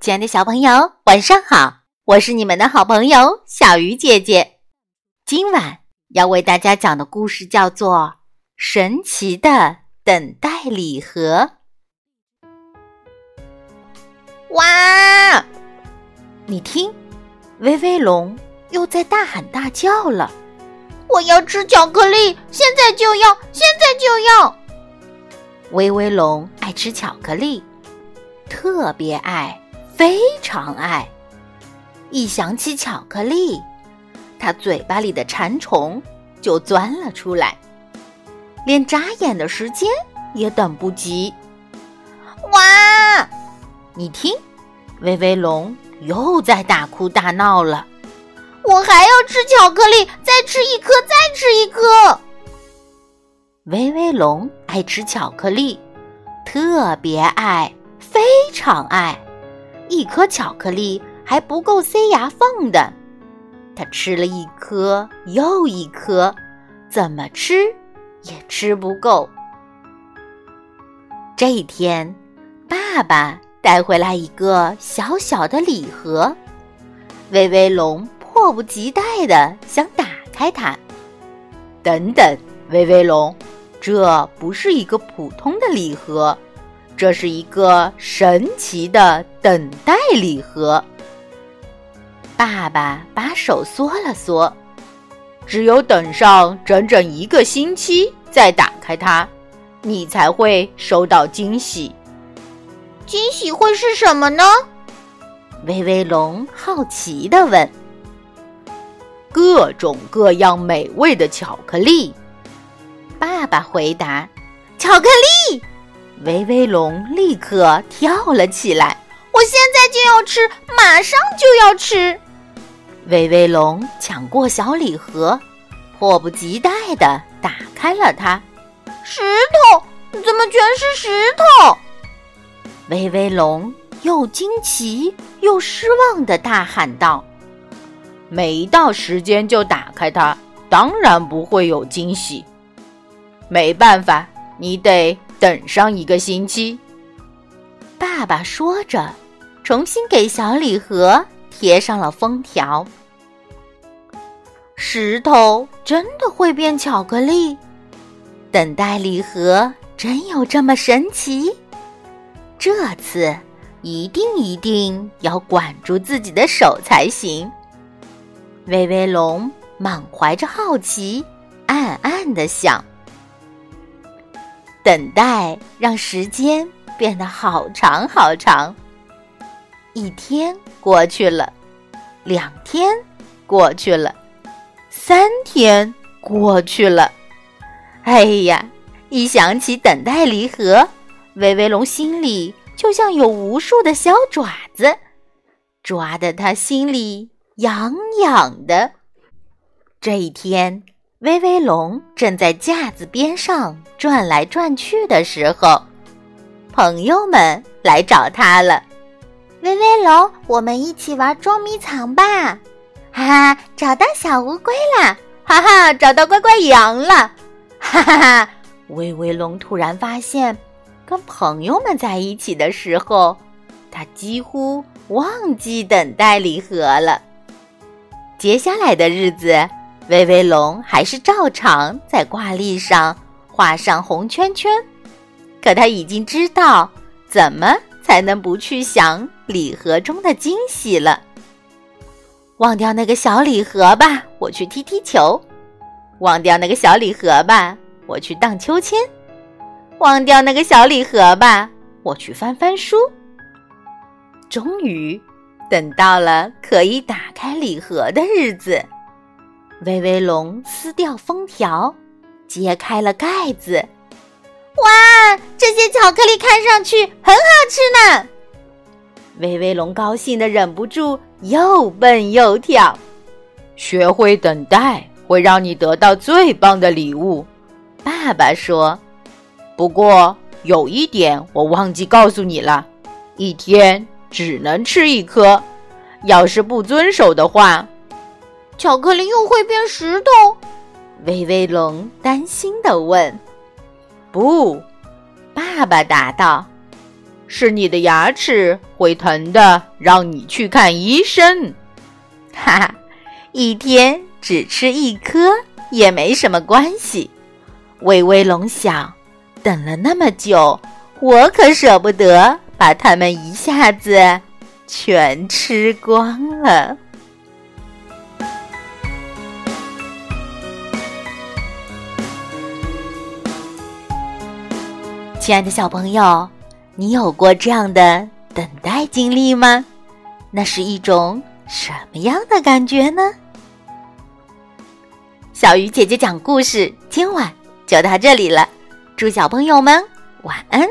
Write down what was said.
亲爱的小朋友，晚上好！我是你们的好朋友小鱼姐姐。今晚要为大家讲的故事叫做《神奇的等待礼盒》。哇！你听，威威龙又在大喊大叫了：“我要吃巧克力，现在就要，现在就要！”威威龙爱吃巧克力，特别爱。非常爱，一想起巧克力，他嘴巴里的馋虫就钻了出来，连眨眼的时间也等不及。哇！你听，威威龙又在大哭大闹了。我还要吃巧克力，再吃一颗，再吃一颗。威威龙爱吃巧克力，特别爱，非常爱。一颗巧克力还不够塞牙缝的，他吃了一颗又一颗，怎么吃也吃不够。这一天，爸爸带回来一个小小的礼盒，威威龙迫不及待的想打开它。等等，威威龙，这不是一个普通的礼盒。这是一个神奇的等待礼盒。爸爸把手缩了缩，只有等上整整一个星期再打开它，你才会收到惊喜。惊喜会是什么呢？威威龙好奇地问。各种各样美味的巧克力。爸爸回答：巧克力。威威龙立刻跳了起来，我现在就要吃，马上就要吃！威威龙抢过小礼盒，迫不及待地打开了它。石头？怎么全是石头？威威龙又惊奇又失望地大喊道：“没到时间就打开它，当然不会有惊喜。没办法，你得……”等上一个星期，爸爸说着，重新给小礼盒贴上了封条。石头真的会变巧克力？等待礼盒真有这么神奇？这次一定一定要管住自己的手才行。威威龙满怀着好奇，暗暗的想。等待让时间变得好长好长。一天过去了，两天过去了，三天过去了。哎呀，一想起等待离合，威威龙心里就像有无数的小爪子，抓得他心里痒痒的。这一天。威威龙正在架子边上转来转去的时候，朋友们来找他了。威威龙，我们一起玩捉迷藏吧！哈哈，找到小乌龟了！哈哈，找到乖乖羊了！哈哈哈！威威龙突然发现，跟朋友们在一起的时候，他几乎忘记等待礼盒了。接下来的日子。威威龙还是照常在挂历上画上红圈圈，可他已经知道怎么才能不去想礼盒中的惊喜了。忘掉那个小礼盒吧，我去踢踢球；忘掉那个小礼盒吧，我去荡秋千；忘掉那个小礼盒吧，我去翻翻书。终于，等到了可以打开礼盒的日子。威威龙撕掉封条，揭开了盖子。哇，这些巧克力看上去很好吃呢！威威龙高兴的忍不住又蹦又跳。学会等待会让你得到最棒的礼物，爸爸说。不过有一点我忘记告诉你了：一天只能吃一颗，要是不遵守的话。巧克力又会变石头？威威龙担心的问。“不，爸爸答道，是你的牙齿会疼的，让你去看医生。哈哈，一天只吃一颗也没什么关系。威威龙想，等了那么久，我可舍不得把它们一下子全吃光了。亲爱的小朋友。你有过这样的等待经历吗？那是一种什么样的感觉呢？小鱼姐姐讲故事，今晚就到这里了。祝小朋友们晚安。